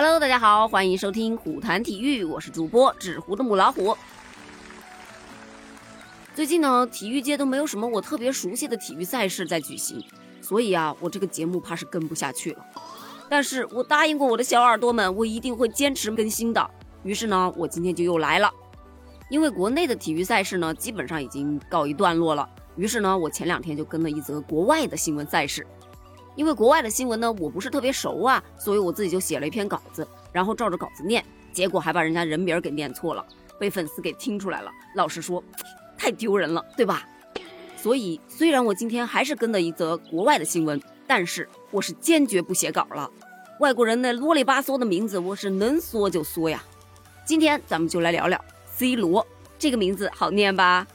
Hello，大家好，欢迎收听虎谈体育，我是主播纸糊的母老虎。最近呢，体育界都没有什么我特别熟悉的体育赛事在举行，所以啊，我这个节目怕是跟不下去了。但是我答应过我的小耳朵们，我一定会坚持更新的。于是呢，我今天就又来了。因为国内的体育赛事呢，基本上已经告一段落了，于是呢，我前两天就跟了一则国外的新闻赛事。因为国外的新闻呢，我不是特别熟啊，所以我自己就写了一篇稿子，然后照着稿子念，结果还把人家人名给念错了，被粉丝给听出来了。老实说，太丢人了，对吧？所以虽然我今天还是跟了一则国外的新闻，但是我是坚决不写稿了。外国人那啰里吧嗦的名字，我是能说就说呀。今天咱们就来聊聊 C 罗这个名字好念吧？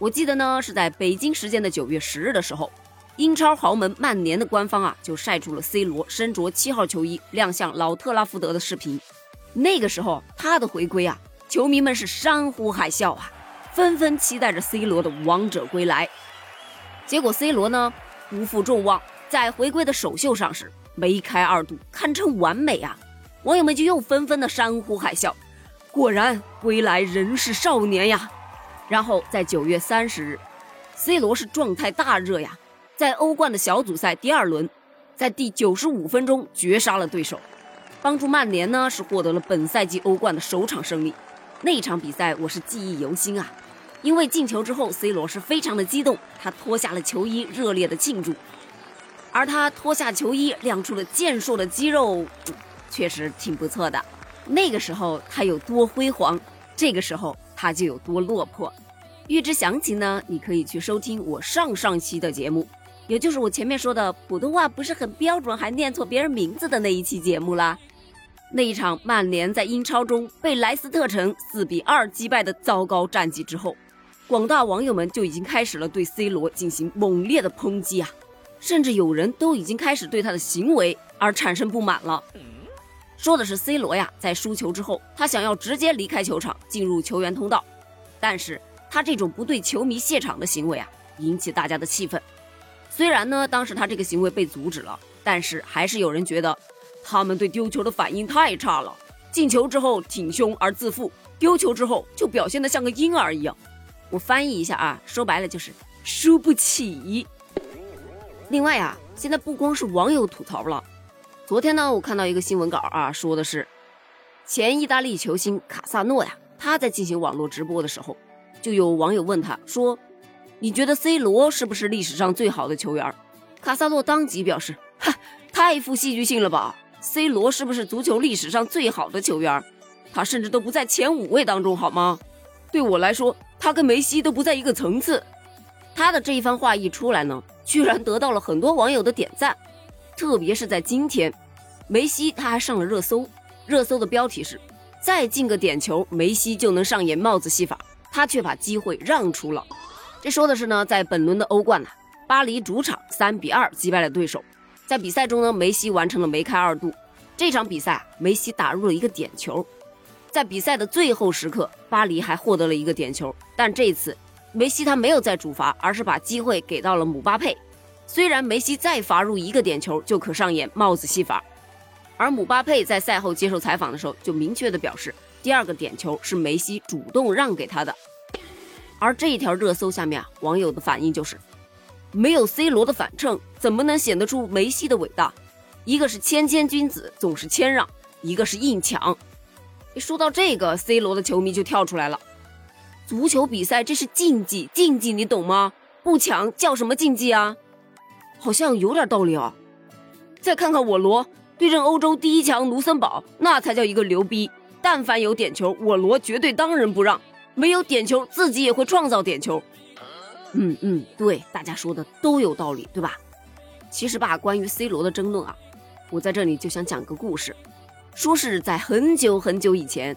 我记得呢是在北京时间的九月十日的时候。英超豪门曼联的官方啊，就晒出了 C 罗身着七号球衣亮相老特拉福德的视频。那个时候他的回归啊，球迷们是山呼海啸啊，纷纷期待着 C 罗的王者归来。结果 C 罗呢不负众望，在回归的首秀上是梅开二度，堪称完美啊！网友们就又纷纷的山呼海啸，果然归来。仍是少年呀。然后在九月三十日，C 罗是状态大热呀。在欧冠的小组赛第二轮，在第九十五分钟绝杀了对手，帮助曼联呢是获得了本赛季欧冠的首场胜利。那场比赛我是记忆犹新啊，因为进球之后，C 罗是非常的激动，他脱下了球衣，热烈的庆祝。而他脱下球衣亮出了健硕的肌肉，确实挺不错的。那个时候他有多辉煌，这个时候他就有多落魄。预知详情呢，你可以去收听我上上期的节目。也就是我前面说的普通话不是很标准，还念错别人名字的那一期节目啦。那一场曼联在英超中被莱斯特城四比二击败的糟糕战绩之后，广大网友们就已经开始了对 C 罗进行猛烈的抨击啊，甚至有人都已经开始对他的行为而产生不满了。说的是 C 罗呀，在输球之后，他想要直接离开球场，进入球员通道，但是他这种不对球迷谢场的行为啊，引起大家的气愤。虽然呢，当时他这个行为被阻止了，但是还是有人觉得他们对丢球的反应太差了。进球之后挺胸而自负，丢球之后就表现得像个婴儿一样。我翻译一下啊，说白了就是输不起。另外啊，现在不光是网友吐槽了，昨天呢，我看到一个新闻稿啊，说的是前意大利球星卡萨诺呀，他在进行网络直播的时候，就有网友问他说。你觉得 C 罗是不是历史上最好的球员？卡萨诺当即表示：“哈，太富戏剧性了吧？C 罗是不是足球历史上最好的球员？他甚至都不在前五位当中，好吗？对我来说，他跟梅西都不在一个层次。”他的这一番话一出来呢，居然得到了很多网友的点赞，特别是在今天，梅西他还上了热搜，热搜的标题是：“再进个点球，梅西就能上演帽子戏法，他却把机会让出了。”这说的是呢，在本轮的欧冠呢，巴黎主场三比二击败了对手。在比赛中呢，梅西完成了梅开二度。这场比赛，梅西打入了一个点球。在比赛的最后时刻，巴黎还获得了一个点球。但这次，梅西他没有再主罚，而是把机会给到了姆巴佩。虽然梅西再罚入一个点球就可上演帽子戏法，而姆巴佩在赛后接受采访的时候就明确的表示，第二个点球是梅西主动让给他的。而这一条热搜下面啊，网友的反应就是，没有 C 罗的反衬，怎么能显得出梅西的伟大？一个是谦谦君子，总是谦让；一个是硬抢。说到这个，C 罗的球迷就跳出来了：足球比赛这是竞技，竞技你懂吗？不抢叫什么竞技啊？好像有点道理啊。再看看我罗对阵欧洲第一强卢森堡，那才叫一个牛逼！但凡有点球，我罗绝对当仁不让。没有点球，自己也会创造点球。嗯嗯，对，大家说的都有道理，对吧？其实吧，关于 C 罗的争论啊，我在这里就想讲个故事，说是在很久很久以前，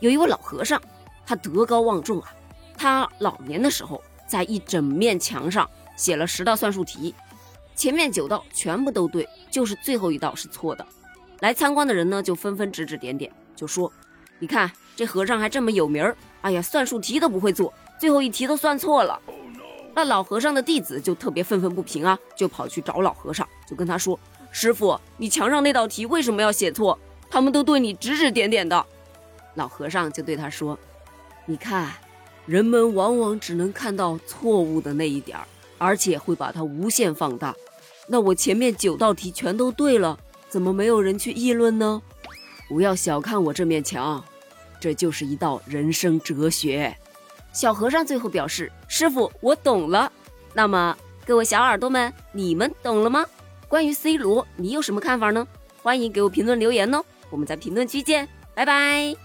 有一位老和尚，他德高望重啊，他老年的时候在一整面墙上写了十道算术题，前面九道全部都对，就是最后一道是错的。来参观的人呢，就纷纷指指点点，就说：“你看这和尚还这么有名儿。”哎呀，算术题都不会做，最后一题都算错了。那老和尚的弟子就特别愤愤不平啊，就跑去找老和尚，就跟他说：“师傅，你墙上那道题为什么要写错？他们都对你指指点点的。老和尚就对他说：“你看，人们往往只能看到错误的那一点儿，而且会把它无限放大。那我前面九道题全都对了，怎么没有人去议论呢？不要小看我这面墙，这就是一道人生哲学。”小和尚最后表示：“师傅，我懂了。那么，各位小耳朵们，你们懂了吗？关于 C 罗，你有什么看法呢？欢迎给我评论留言哦。我们在评论区见，拜拜。”